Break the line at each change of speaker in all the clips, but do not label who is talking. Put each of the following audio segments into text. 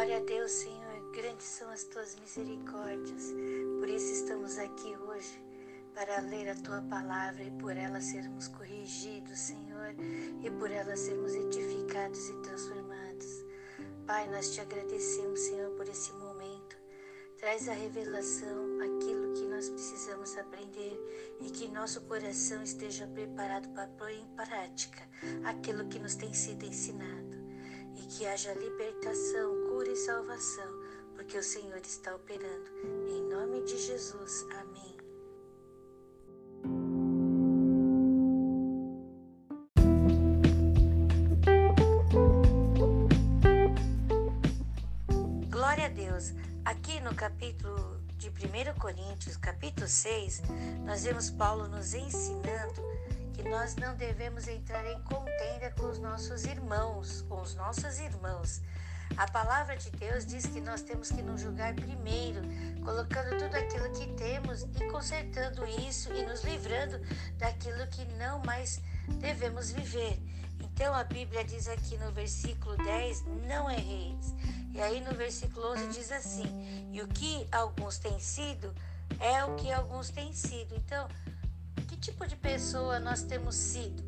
Glória a Deus, Senhor. Grandes são as tuas misericórdias. Por isso estamos aqui hoje para ler a tua palavra e por ela sermos corrigidos, Senhor, e por ela sermos edificados e transformados. Pai, nós te agradecemos, Senhor, por esse momento. Traz a revelação, aquilo que nós precisamos aprender e que nosso coração esteja preparado para pôr em prática aquilo que nos tem sido ensinado. E que haja libertação, cura e salvação, porque o Senhor está operando. Em nome de Jesus. Amém. Glória a Deus. Aqui no capítulo de 1 Coríntios, capítulo 6, nós vemos Paulo nos ensinando que nós não devemos entrar em contenda com os nossos irmãos, com os nossos irmãos. A palavra de Deus diz que nós temos que nos julgar primeiro, colocando tudo aquilo que temos e consertando isso e nos livrando daquilo que não mais devemos viver. Então a Bíblia diz aqui no versículo 10: não erreis. E aí no versículo 11 diz assim: e o que alguns têm sido é o que alguns têm sido. Então, que tipo de pessoa nós temos sido?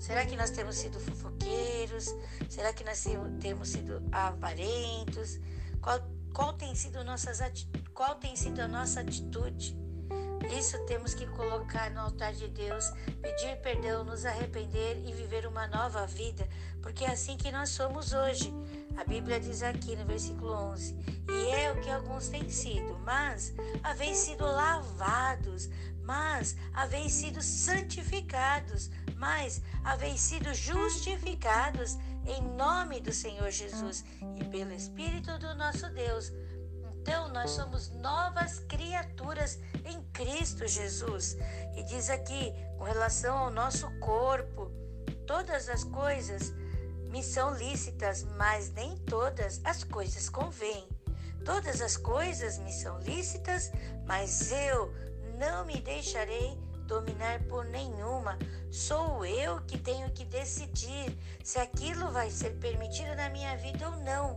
Será que nós temos sido fofoqueiros? Será que nós temos sido avarentos? Qual, qual, tem, sido nossas, qual tem sido a nossa atitude? Isso temos que colocar no altar de Deus, pedir perdão, nos arrepender e viver uma nova vida, porque é assim que nós somos hoje. A Bíblia diz aqui no versículo 11: E é o que alguns têm sido, mas haveis sido lavados, mas haveis sido santificados, mas haveis sido justificados em nome do Senhor Jesus e pelo Espírito do nosso Deus. Então, nós somos novas criaturas em Cristo Jesus. E diz aqui, com relação ao nosso corpo, todas as coisas me são lícitas, mas nem todas as coisas convêm. Todas as coisas me são lícitas, mas eu não me deixarei dominar por nenhuma. Sou eu que tenho que decidir se aquilo vai ser permitido na minha vida ou não.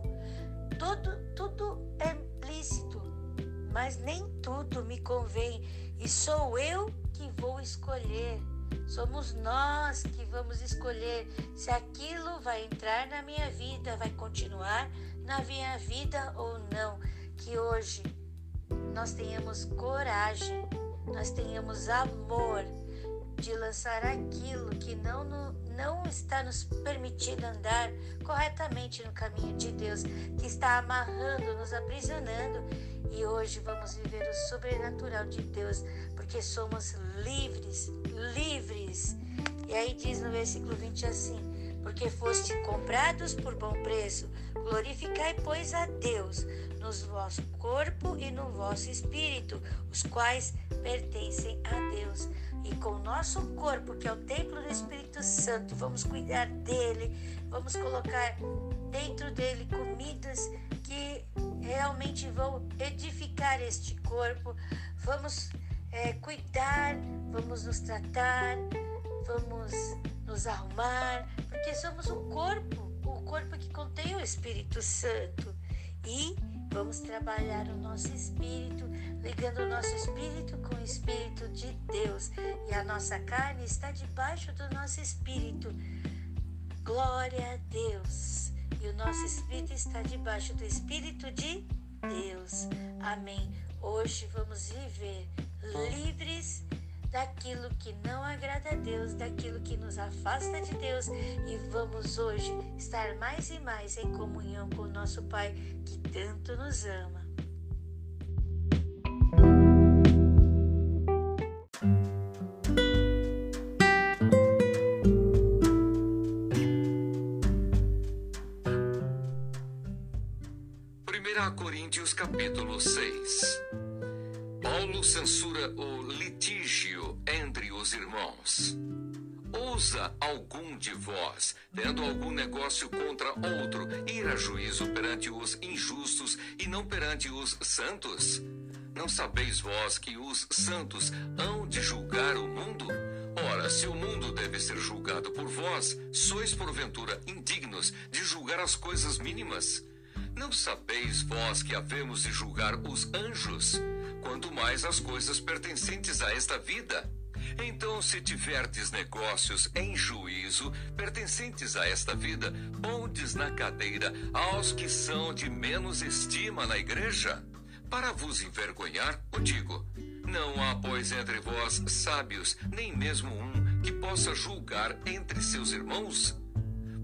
Tudo, tudo é lícito, mas nem tudo me convém e sou eu que vou escolher. Somos nós que vamos escolher se aquilo vai entrar na minha vida, vai continuar na minha vida ou não. Que hoje nós tenhamos coragem, nós tenhamos amor de lançar aquilo que não, não está nos permitindo andar corretamente no caminho de Deus, que está amarrando, nos aprisionando. E hoje vamos viver o sobrenatural de Deus, porque somos livres, livres. E aí diz no versículo 20 assim: Porque foste comprados por bom preço, glorificai, pois, a Deus no vosso corpo e no vosso espírito, os quais pertencem a Deus. E com o nosso corpo, que é o templo do Espírito Santo, vamos cuidar dele, vamos colocar dentro dele comidas que realmente vão edificar este corpo. Vamos é, cuidar, vamos nos tratar, vamos nos arrumar, porque somos um corpo, o um corpo que contém o Espírito Santo. E Vamos trabalhar o nosso espírito, ligando o nosso espírito com o espírito de Deus. E a nossa carne está debaixo do nosso espírito. Glória a Deus. E o nosso espírito está debaixo do espírito de Deus. Amém. Hoje vamos viver livres daquilo que não agrada a Deus, daquilo que nos afasta de Deus e vamos hoje estar mais e mais em comunhão com o nosso Pai que tanto nos ama.
Capítulo 6 Paulo censura o litígio entre os irmãos. Ousa algum de vós, tendo algum negócio contra outro, ir a juízo perante os injustos e não perante os santos? Não sabeis vós que os santos hão de julgar o mundo? Ora, se o mundo deve ser julgado por vós, sois porventura indignos de julgar as coisas mínimas? Não sabeis vós que havemos de julgar os anjos, quanto mais as coisas pertencentes a esta vida? Então, se tiverdes negócios em juízo pertencentes a esta vida, pondes na cadeira aos que são de menos estima na igreja? Para vos envergonhar, o digo: não há, pois, entre vós sábios, nem mesmo um que possa julgar entre seus irmãos?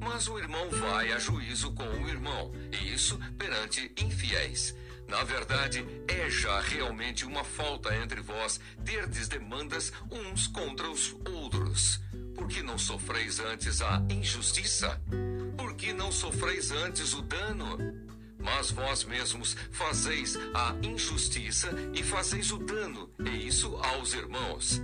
Mas o irmão vai a juízo com o irmão, e isso perante infiéis. Na verdade, é já realmente uma falta entre vós terdes demandas uns contra os outros. Por que não sofreis antes a injustiça? Por que não sofreis antes o dano? Mas vós mesmos fazeis a injustiça e fazeis o dano, e isso aos irmãos.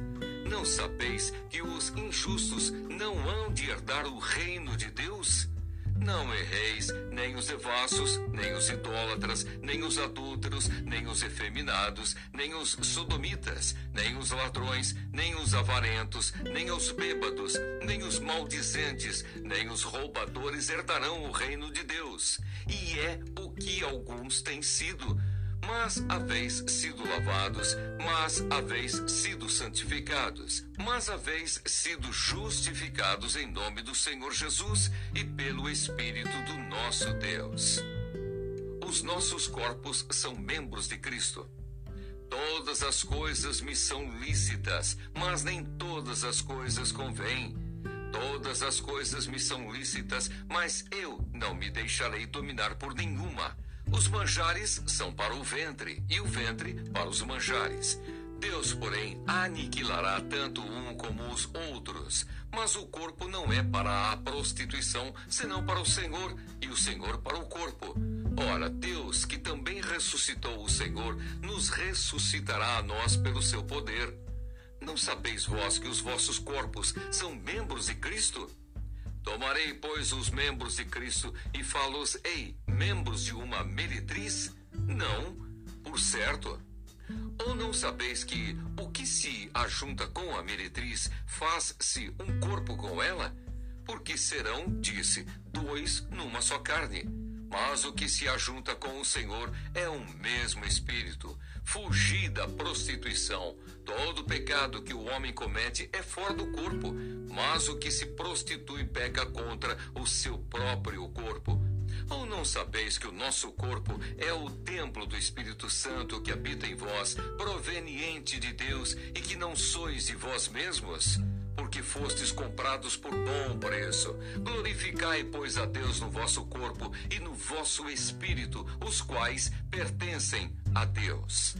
Não sabeis que os injustos não hão de herdar o reino de Deus? Não erreis, nem os devassos, nem os idólatras, nem os adúlteros, nem os efeminados, nem os sodomitas, nem os ladrões, nem os avarentos, nem os bêbados, nem os maldizentes, nem os roubadores herdarão o reino de Deus. E é o que alguns têm sido mas haveis sido lavados, mas haveis sido santificados, mas haveis sido justificados em nome do Senhor Jesus e pelo Espírito do nosso Deus. Os nossos corpos são membros de Cristo. Todas as coisas me são lícitas, mas nem todas as coisas convêm. Todas as coisas me são lícitas, mas eu não me deixarei dominar por nenhuma os manjares são para o ventre, e o ventre para os manjares. Deus, porém, aniquilará tanto um como os outros. Mas o corpo não é para a prostituição, senão para o Senhor, e o Senhor para o corpo. Ora, Deus, que também ressuscitou o Senhor, nos ressuscitará a nós pelo seu poder. Não sabeis vós que os vossos corpos são membros de Cristo? Tomarei, pois, os membros de Cristo e falos-ei membros de uma meretriz? Não, por certo. Ou não sabeis que o que se ajunta com a meretriz faz-se um corpo com ela? Porque serão, disse, dois numa só carne. Mas o que se ajunta com o Senhor é um mesmo espírito. Fugi da prostituição. Todo pecado que o homem comete é fora do corpo, mas o que se prostitui peca contra o seu próprio corpo. Ou não sabeis que o nosso corpo é o templo do Espírito Santo que habita em vós, proveniente de Deus, e que não sois de vós mesmos? Porque fostes comprados por bom preço. Glorificai, pois, a Deus no vosso corpo e no vosso espírito, os quais pertencem a Deus.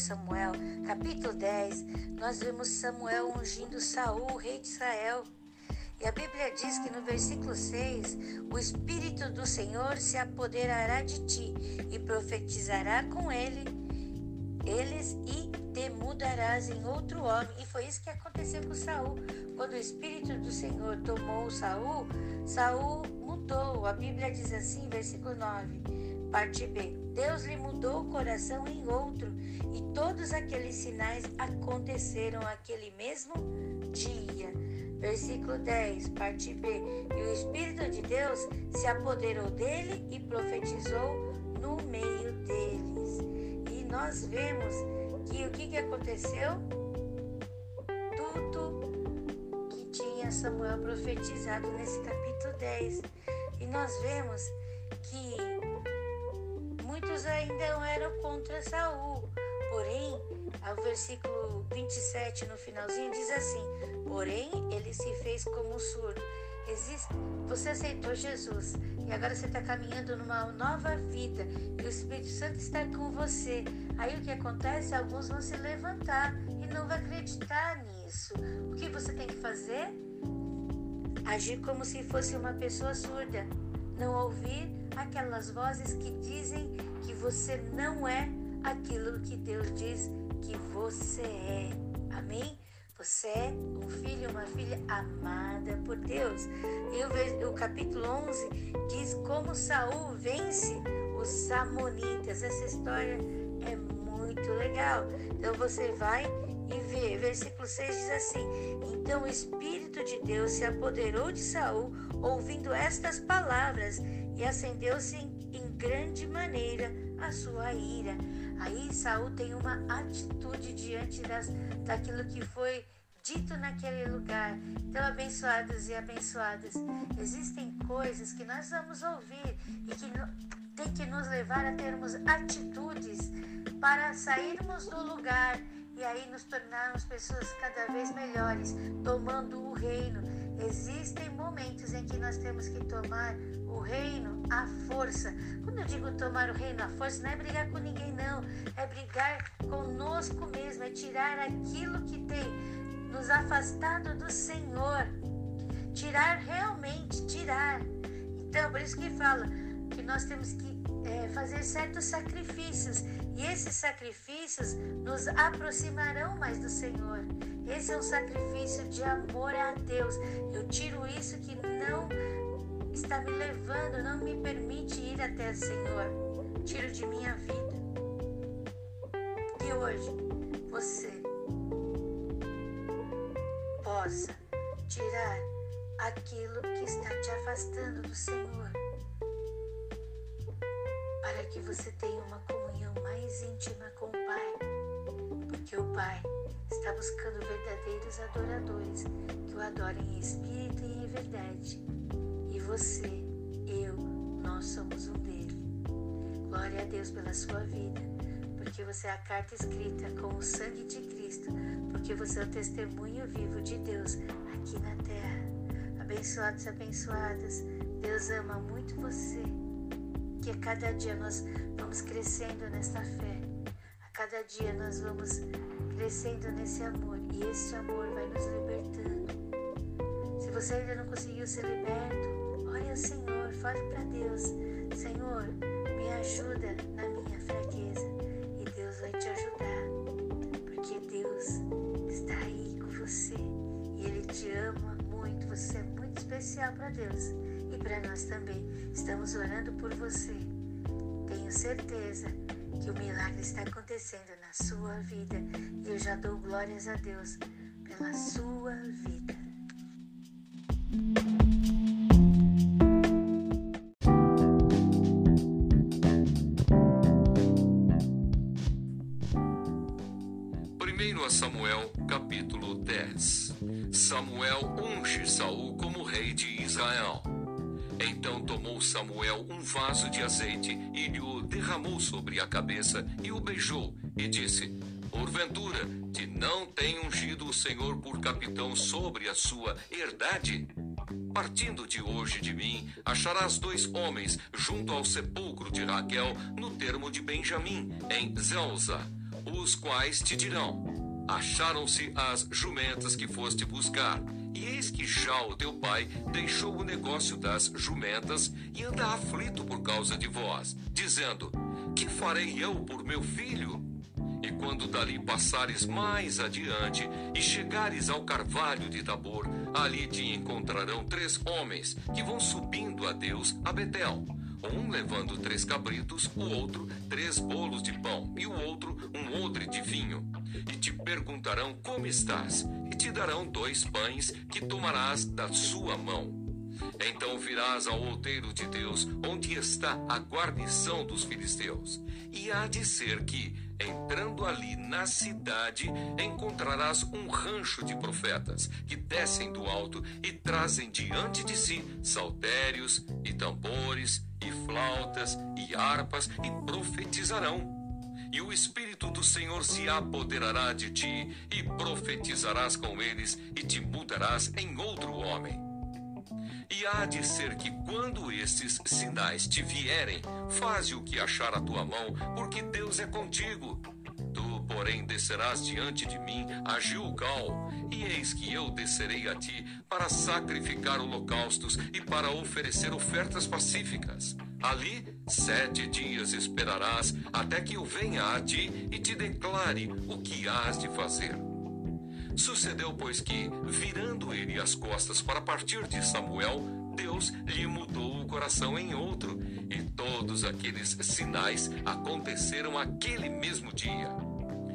Samuel, capítulo 10, nós vemos Samuel ungindo Saul, rei de Israel. E a Bíblia diz que no versículo 6, o Espírito do Senhor se apoderará de ti e profetizará com ele, eles e te mudarás em outro homem. E foi isso que aconteceu com Saul. Quando o Espírito do Senhor tomou Saul, Saul mudou. A Bíblia diz assim, versículo 9, parte B. Deus lhe mudou o coração em outro, e todos aqueles sinais aconteceram aquele mesmo dia. Versículo 10, parte B. E o Espírito de Deus se apoderou dele e profetizou no meio deles. E nós vemos que o que, que aconteceu? Tudo que tinha Samuel profetizado nesse capítulo 10. E nós vemos que muitos ainda eram contra Saul. Porém, o versículo 27 no finalzinho diz assim: Porém, ele se fez como surdo. Existe, você aceitou Jesus e agora você está caminhando numa nova vida e o Espírito Santo está com você. Aí o que acontece? Alguns vão se levantar e não vão acreditar nisso. O que você tem que fazer? Agir como se fosse uma pessoa surda. Não ouvir aquelas vozes que dizem que você não é aquilo que Deus diz que você é. Amém? Você é um filho, uma filha amada por Deus. E o, capítulo 11 diz como Saul vence os Samonitas. Essa história é muito legal. Então você vai e vê. Versículo 6 diz assim: Então o Espírito de Deus se apoderou de Saul, ouvindo estas palavras, e acendeu-se em grande maneira a sua ira. Aí Saul tem uma atitude diante das, daquilo que foi dito naquele lugar. Então, abençoados e abençoadas, existem coisas que nós vamos ouvir e que tem que nos levar a termos atitudes para sairmos do lugar e aí nos tornarmos pessoas cada vez melhores, tomando o reino. Existem momentos em que nós temos que tomar o reino à força. Quando eu digo tomar o reino à força, não é brigar com ninguém, não. É brigar conosco mesmo, é tirar aquilo que tem nos afastado do Senhor. Tirar realmente, tirar. Então, por isso que fala que nós temos que é, fazer certos sacrifícios e esses sacrifícios nos aproximarão mais do Senhor. Esse é um sacrifício de amor a Deus. Eu tiro isso que não está me levando, não me permite ir até o Senhor. Tiro de minha vida. Que hoje você possa tirar aquilo que está te afastando do Senhor para que você tenha uma comunhão mais íntima com o Pai, porque o Pai está buscando verdadeiros adoradores que o adorem em espírito e em verdade. E você, eu, nós somos um dele. Glória a Deus pela sua vida, porque você é a carta escrita com o sangue de Cristo, porque você é o testemunho vivo de Deus aqui na terra. Abençoados e abençoadas, Deus ama muito você que a cada dia nós vamos crescendo nesta fé, a cada dia nós vamos crescendo nesse amor e esse amor vai nos libertando. Se você ainda não conseguiu ser liberto, ore ao Senhor, fale para Deus: Senhor, me ajuda na minha fraqueza Deus para nós também. Estamos orando por você. Tenho certeza que o milagre está acontecendo na sua vida e eu já dou glórias a Deus pela sua vida.
Primeiro Samuel, capítulo 10. Samuel unge Saul como rei de Israel. Então tomou Samuel um vaso de azeite e lhe o derramou sobre a cabeça e o beijou e disse: Porventura, te não tem ungido o Senhor por capitão sobre a sua herdade? Partindo de hoje de mim, acharás dois homens junto ao sepulcro de Raquel, no termo de Benjamim, em Zelza, os quais te dirão: Acharam-se as jumentas que foste buscar e eis que já o teu pai deixou o negócio das jumentas e anda aflito por causa de vós, dizendo: Que farei eu por meu filho? E quando dali passares mais adiante e chegares ao carvalho de Tabor, ali te encontrarão três homens que vão subindo a Deus a Betel um levando três cabritos, o outro três bolos de pão e o outro um odre de vinho. E te perguntarão como estás, e te darão dois pães que tomarás da sua mão. Então virás ao outeiro de Deus, onde está a guarnição dos filisteus. E há de ser que, entrando ali na cidade, encontrarás um rancho de profetas que descem do alto e trazem diante de si saltérios e tambores e flautas e harpas e profetizarão. E o Espírito do Senhor se apoderará de ti, e profetizarás com eles, e te mudarás em outro homem. E há de ser que quando estes sinais te vierem, faze o que achar a tua mão, porque Deus é contigo porém, descerás diante de mim a Gilgal, e eis que eu descerei a ti para sacrificar holocaustos e para oferecer ofertas pacíficas. Ali sete dias esperarás até que eu venha a ti e te declare o que hás de fazer. Sucedeu, pois, que, virando ele as costas para partir de Samuel, Deus lhe mudou o coração em outro, E todos aqueles sinais aconteceram aquele mesmo dia.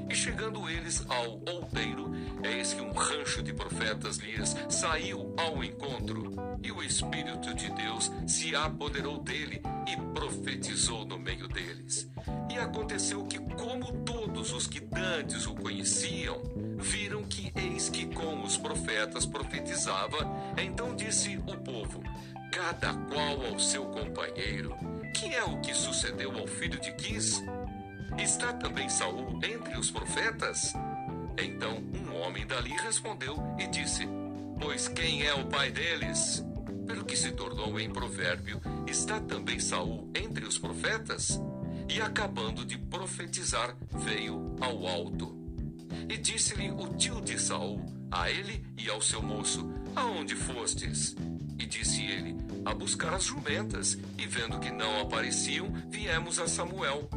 E chegando eles ao outeiro, eis que um rancho de profetas lhes saiu ao encontro, e o Espírito de Deus se apoderou dele e profetizou no meio deles. E aconteceu que, como todos os que dantes o conheciam, viram que eis que com os profetas profetizava, então disse o povo: Cada qual ao seu companheiro, que é o que sucedeu ao filho de Quis? Está também Saul entre os profetas? Então um homem dali respondeu e disse: Pois quem é o pai deles? Pelo que se tornou em provérbio, está também Saul entre os profetas? E acabando de profetizar, veio ao alto. E disse-lhe o tio de Saul, a ele e ao seu moço: Aonde fostes? E disse ele: A buscar as jumentas. E vendo que não apareciam, viemos a Samuel.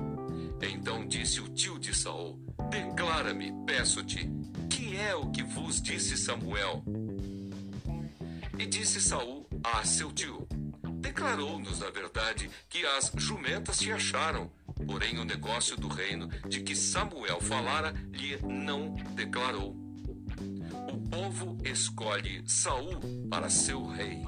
Então disse o tio de Saul: Declara-me, peço-te, que é o que vos disse Samuel? E disse Saul a seu tio: Declarou-nos, na verdade, que as jumentas se acharam. Porém, o negócio do reino de que Samuel falara lhe não declarou. O povo escolhe Saul para seu rei.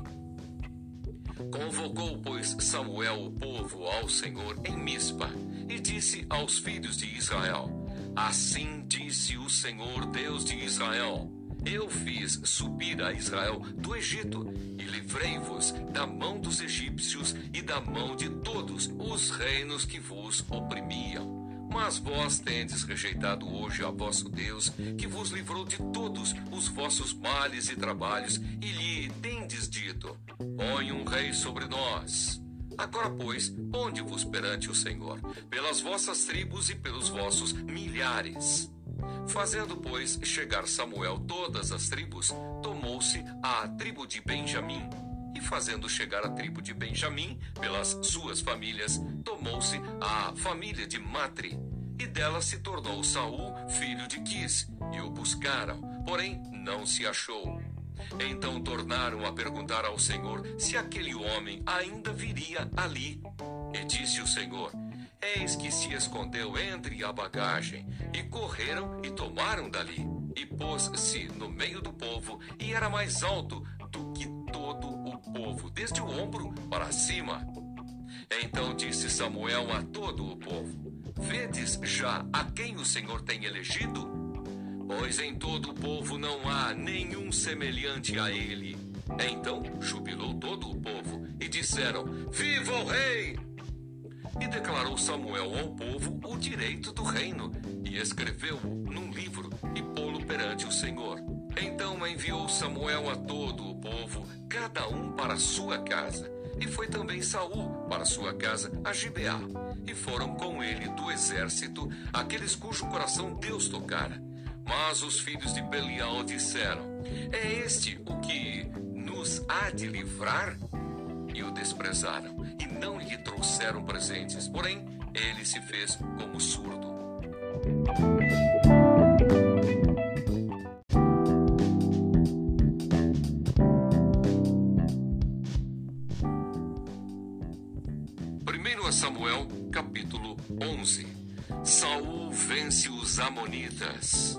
Convocou, pois, Samuel o povo ao Senhor em Mispa e disse aos filhos de Israel: Assim disse o Senhor Deus de Israel: Eu fiz subir a Israel do Egito e livrei-vos da mão dos egípcios e da mão de todos os reinos que vos oprimiam. Mas vós tendes rejeitado hoje a vosso Deus, que vos livrou de todos os vossos males e trabalhos, e lhe tendes dito: Põe um rei sobre nós. Agora, pois, ponde-vos perante o Senhor, pelas vossas tribos e pelos vossos milhares. Fazendo, pois, chegar Samuel todas as tribos, tomou-se a tribo de Benjamim. E fazendo chegar a tribo de Benjamim, pelas suas famílias, tomou-se a família de Matri. E dela se tornou Saul, filho de Quis, e o buscaram, porém não se achou. Então tornaram a perguntar ao Senhor se aquele homem ainda viria ali. E disse o Senhor: Eis que se escondeu entre a bagagem, e correram e tomaram dali. E pôs-se no meio do povo, e era mais alto do que todo o povo, desde o ombro para cima. Então disse Samuel a todo o povo: Vedes já a quem o Senhor tem elegido? Pois em todo o povo não há nenhum semelhante a ele. Então jubilou todo o povo e disseram: Viva o rei! E declarou Samuel ao povo o direito do reino, e escreveu-o num livro e pô-lo perante o Senhor. Então enviou Samuel a todo o povo, cada um para sua casa. E foi também Saul para sua casa a Gibeá. E foram com ele do exército aqueles cujo coração Deus tocara mas os filhos de Belial disseram: É este o que nos há de livrar? E o desprezaram, e não lhe trouxeram presentes. Porém, ele se fez como surdo. Samuel, capítulo 11. Saul vence os amonitas.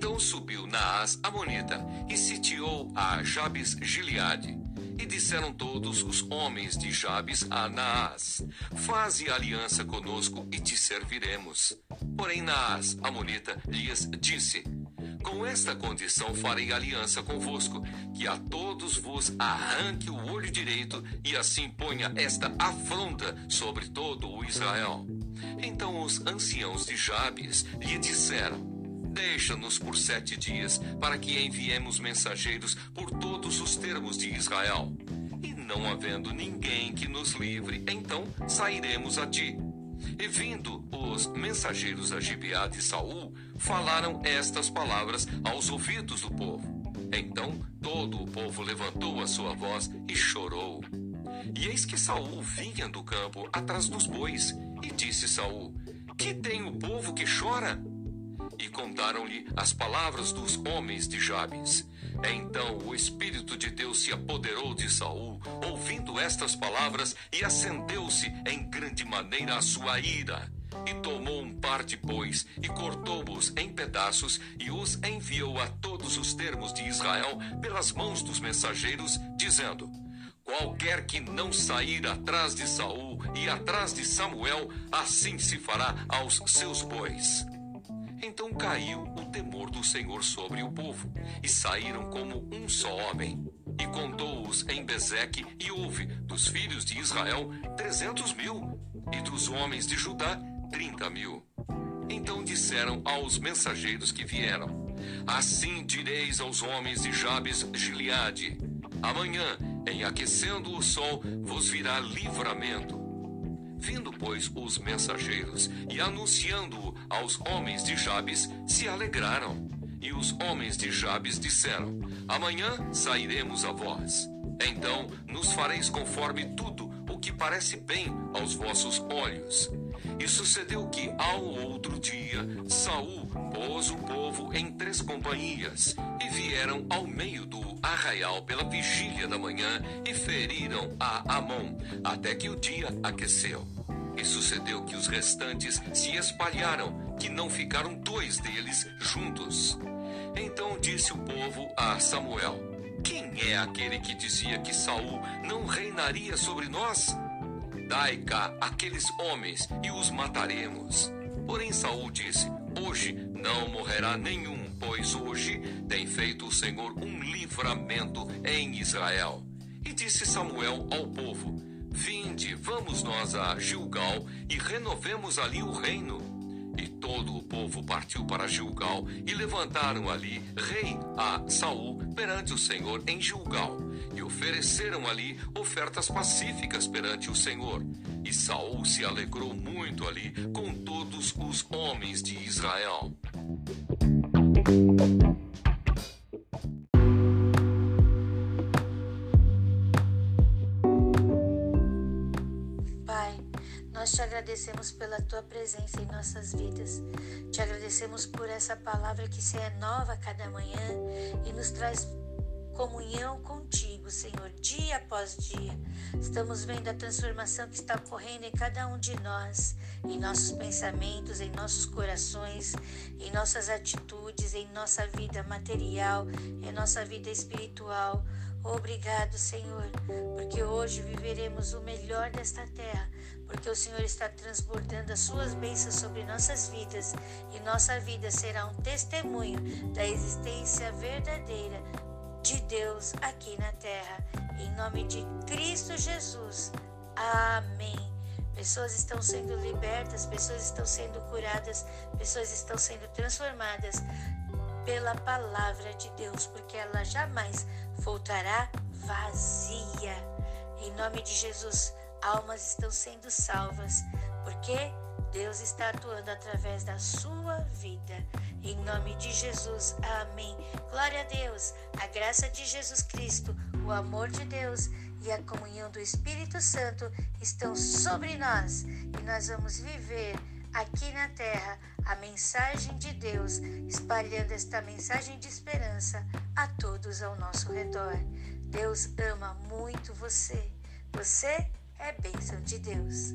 Então subiu Naás Amonita e sitiou a Jabes Gileade. E disseram todos os homens de Jabes a Naás: Faze aliança conosco e te serviremos. Porém Naás Amonita lhes disse: com esta condição farei aliança convosco, que a todos vos arranque o olho direito e assim ponha esta afronta sobre todo o Israel. Então os anciãos de Jabes lhe disseram: Deixa-nos por sete dias, para que enviemos mensageiros por todos os termos de Israel. E não havendo ninguém que nos livre, então sairemos a ti. E vindo os mensageiros a Gibeá de Saul, falaram estas palavras aos ouvidos do povo. Então todo o povo levantou a sua voz e chorou. E eis que Saul vinha do campo atrás dos bois, e disse Saul: Que tem o povo que chora? E contaram-lhe as palavras dos homens de Jabes. Então o Espírito de Deus se apoderou de Saul, ouvindo estas palavras, e acendeu-se em grande maneira a sua ira. E tomou um par de bois, e cortou-os em pedaços, e os enviou a todos os termos de Israel pelas mãos dos mensageiros, dizendo: Qualquer que não sair atrás de Saul e atrás de Samuel, assim se fará aos seus bois. Então caiu o temor do Senhor sobre o povo, e saíram como um só homem. E contou-os em Bezeque, e houve dos filhos de Israel trezentos mil, e dos homens de Judá trinta mil. Então disseram aos mensageiros que vieram: Assim direis aos homens de Jabes Gileade: Amanhã, em aquecendo o sol, vos virá livramento Vindo, pois, os mensageiros e anunciando-o aos homens de Jabes, se alegraram. E os homens de Jabes disseram: Amanhã sairemos a vós. Então nos fareis conforme tudo o que parece bem aos vossos olhos. E sucedeu que, ao outro dia, Saul pôs o povo em três companhias, e vieram ao meio do arraial pela vigília da manhã, e feriram a Amon, até que o dia aqueceu. E sucedeu que os restantes se espalharam, que não ficaram dois deles juntos. Então disse o povo a Samuel: Quem é aquele que dizia que Saul não reinaria sobre nós? Dai cá aqueles homens e os mataremos. Porém Saul disse: Hoje não morrerá nenhum, pois hoje tem feito o Senhor um livramento em Israel. E disse Samuel ao povo: Vinde, vamos nós a Gilgal e renovemos ali o reino. E todo o povo partiu para Gilgal e levantaram ali rei a Saul perante o Senhor em Gilgal e ofereceram ali ofertas pacíficas perante o Senhor. E Saul se alegrou muito ali com todos os homens de Israel.
Nós te agradecemos pela tua presença em nossas vidas. Te agradecemos por essa palavra que se renova cada manhã e nos traz comunhão contigo, Senhor, dia após dia. Estamos vendo a transformação que está ocorrendo em cada um de nós, em nossos pensamentos, em nossos corações, em nossas atitudes, em nossa vida material, em nossa vida espiritual. Obrigado, Senhor, porque hoje viveremos o melhor desta terra, porque o Senhor está transbordando as suas bênçãos sobre nossas vidas e nossa vida será um testemunho da existência verdadeira de Deus aqui na terra. Em nome de Cristo Jesus. Amém. Pessoas estão sendo libertas, pessoas estão sendo curadas, pessoas estão sendo transformadas pela palavra de Deus, porque ela jamais voltará vazia. Em nome de Jesus, almas estão sendo salvas, porque Deus está atuando através da sua vida. Em nome de Jesus, amém. Glória a Deus, a graça de Jesus Cristo, o amor de Deus e a comunhão do Espírito Santo estão sobre nós e nós vamos viver aqui na terra a mensagem de Deus, espalhando esta mensagem de esperança a todos ao nosso redor. Deus ama muito você. Você é bênção de Deus.